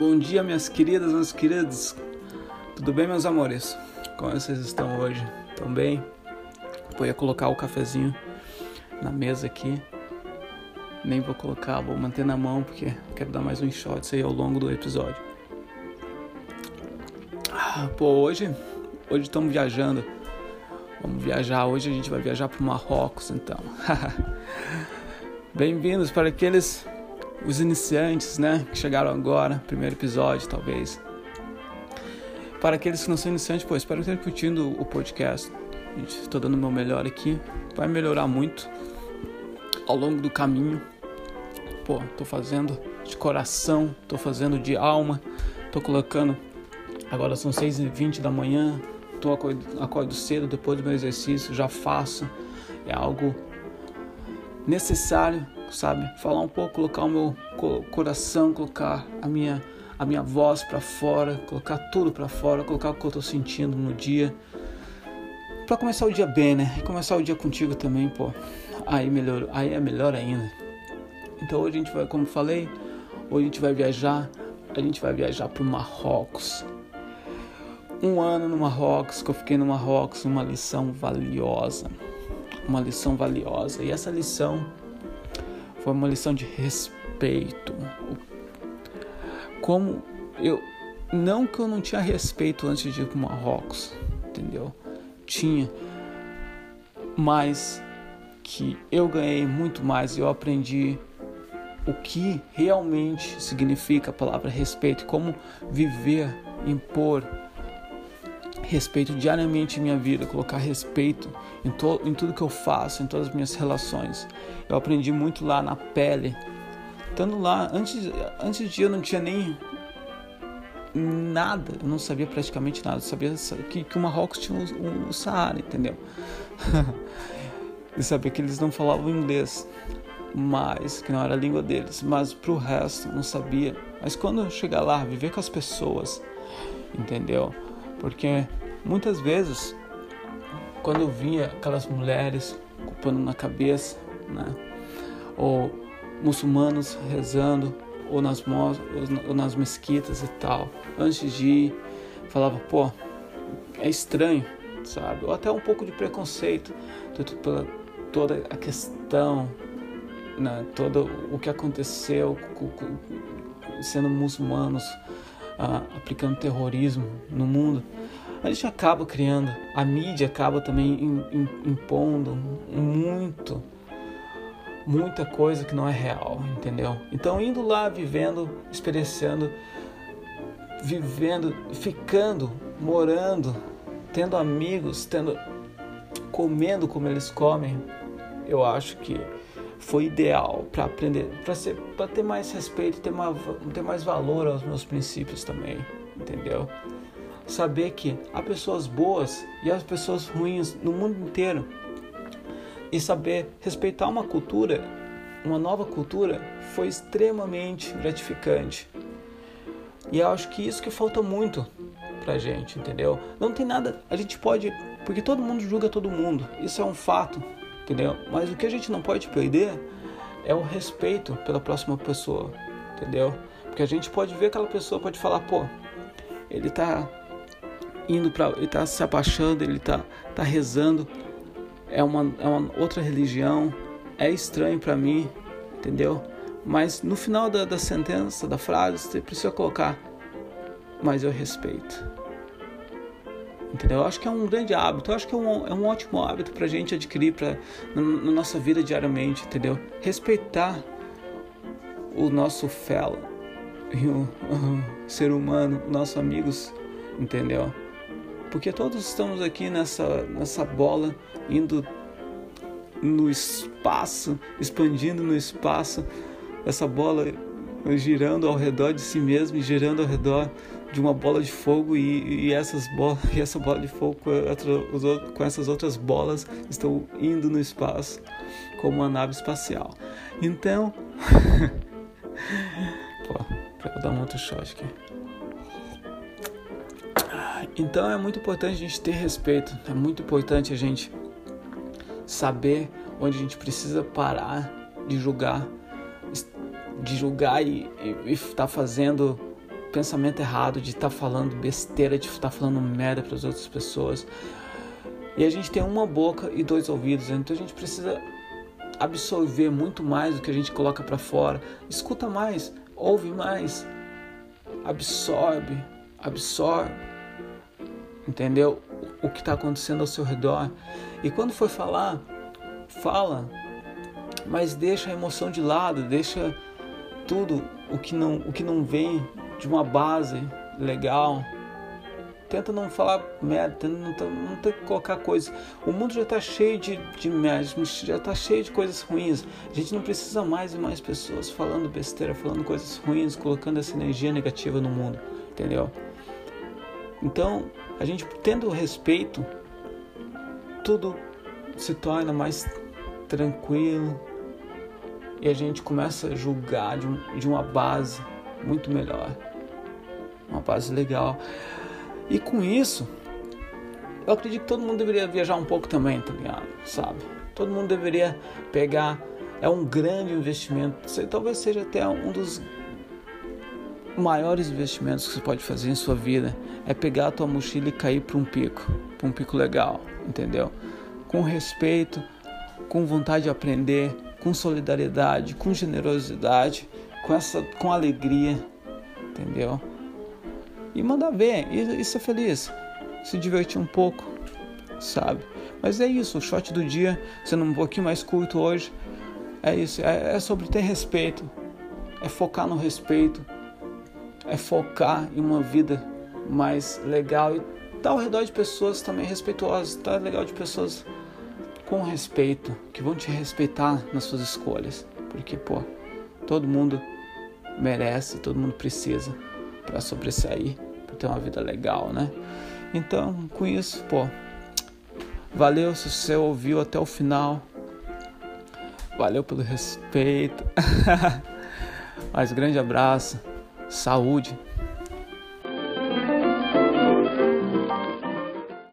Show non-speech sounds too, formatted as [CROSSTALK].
Bom dia, minhas queridas, meus queridos. Tudo bem, meus amores? Como vocês estão hoje? Estão bem? Vou ia colocar o cafezinho na mesa aqui. Nem vou colocar, vou manter na mão porque quero dar mais um shot aí ao longo do episódio. Ah, pô, hoje, hoje estamos viajando. Vamos viajar. Hoje a gente vai viajar para o Marrocos, então. [LAUGHS] Bem-vindos para aqueles os iniciantes, né, que chegaram agora, primeiro episódio, talvez. Para aqueles que não são iniciantes, pô, espero que estejam curtindo o podcast. Estou dando o meu melhor aqui. Vai melhorar muito ao longo do caminho. Pô, tô fazendo de coração, tô fazendo de alma, tô colocando. Agora são 6h20 da manhã, tô acordo, acordo cedo depois do meu exercício, já faço. É algo necessário sabe? Falar um pouco, colocar o meu coração, colocar a minha a minha voz para fora, colocar tudo para fora, colocar o que eu tô sentindo no dia. Para começar o dia bem, né? E começar o dia contigo também, pô. Aí melhor, aí é melhor ainda. Então hoje a gente vai, como falei, hoje a gente vai viajar, a gente vai viajar pro Marrocos. Um ano no Marrocos, que eu fiquei no Marrocos, uma lição valiosa. Uma lição valiosa. E essa lição foi uma lição de respeito. Como eu não que eu não tinha respeito antes de ir para o Marrocos, entendeu? Tinha, mas que eu ganhei muito mais eu aprendi o que realmente significa a palavra respeito, como viver, impor respeito diariamente em minha vida, colocar respeito em, em tudo que eu faço, em todas as minhas relações. Eu aprendi muito lá na pele. Estando lá, antes, antes de eu não tinha nem nada, eu não sabia praticamente nada. Eu sabia que, que o Marrocos tinha o, o Saara, entendeu? [LAUGHS] e sabia que eles não falavam inglês, mas que não era a língua deles. Mas pro resto, não sabia. Mas quando eu chegar lá, viver com as pessoas, entendeu? Porque muitas vezes, quando eu via aquelas mulheres com pano na cabeça, né? ou muçulmanos rezando, ou nas, ou nas mesquitas e tal, antes de ir, falava, pô, é estranho, sabe? Ou até um pouco de preconceito pela toda a questão, né? todo o que aconteceu sendo muçulmanos uh, aplicando terrorismo no mundo, a gente acaba criando, a mídia acaba também impondo muito, muita coisa que não é real, entendeu? Então, indo lá, vivendo, experienciando, vivendo, ficando, morando, tendo amigos, tendo, comendo como eles comem, eu acho que foi ideal para aprender, para ter mais respeito, ter mais, ter mais valor aos meus princípios também, entendeu? Saber que há pessoas boas e há pessoas ruins no mundo inteiro e saber respeitar uma cultura, uma nova cultura, foi extremamente gratificante. E eu acho que isso que falta muito pra gente, entendeu? Não tem nada, a gente pode, porque todo mundo julga todo mundo, isso é um fato entendeu? Mas o que a gente não pode perder é o respeito pela próxima pessoa, entendeu? Porque a gente pode ver aquela pessoa, pode falar, pô, ele tá indo para, ele tá se abaixando, ele tá, tá rezando, é uma, é uma outra religião, é estranho para mim, entendeu? Mas no final da, da sentença, da frase, você precisa colocar, mas eu respeito. Entendeu? Eu acho que é um grande hábito, eu acho que é um, é um ótimo hábito para a gente adquirir pra, na, na, nossa vida diariamente, entendeu? Respeitar o nosso fellow, [LAUGHS] o, o ser humano, nossos amigos, entendeu? Porque todos estamos aqui nessa, nessa bola, indo no espaço, expandindo no espaço, essa bola girando ao redor de si mesmo e girando ao redor de uma bola de fogo e, e essas bolas [LAUGHS] e essa bola de fogo com, com essas outras bolas estão indo no espaço como uma nave espacial. Então, [LAUGHS] pô, para dar um outro shot aqui. Então é muito importante a gente ter respeito, é muito importante a gente saber onde a gente precisa parar de julgar, de julgar e estar tá fazendo pensamento errado, de estar tá falando besteira, de estar tá falando merda para as outras pessoas. E a gente tem uma boca e dois ouvidos, então a gente precisa absorver muito mais do que a gente coloca para fora. Escuta mais, ouve mais, absorve, absorve, entendeu? O que está acontecendo ao seu redor. E quando for falar, fala, mas deixa a emoção de lado, deixa tudo o que não, o que não vem de uma base legal. Tenta não falar merda, tenta não, não que colocar coisas. O mundo já está cheio de, de merda, já está cheio de coisas ruins. A gente não precisa mais e mais pessoas falando besteira, falando coisas ruins, colocando essa energia negativa no mundo, entendeu? Então, a gente tendo respeito, tudo se torna mais tranquilo, e a gente começa a julgar de, um, de uma base muito melhor, uma base legal. E com isso, eu acredito que todo mundo deveria viajar um pouco também, tá ligado? Sabe? Todo mundo deveria pegar. É um grande investimento. Talvez seja até um dos maiores investimentos que você pode fazer em sua vida. É pegar a tua mochila e cair para um pico, para um pico legal, entendeu? Com respeito, com vontade de aprender, com solidariedade, com generosidade, com essa com alegria, entendeu? E mandar ver, e, e ser feliz, se divertir um pouco, sabe? Mas é isso, o shot do dia, sendo um pouquinho mais curto hoje, é isso, é, é sobre ter respeito, é focar no respeito, é focar em uma vida mais legal e estar tá ao redor de pessoas também respeituosas, estar tá legal de pessoas com respeito, que vão te respeitar nas suas escolhas, porque pô, todo mundo merece, todo mundo precisa para sobressair, para ter uma vida legal, né? Então, com isso, pô, valeu se você ouviu até o final. Valeu pelo respeito. [LAUGHS] Mas grande abraço, saúde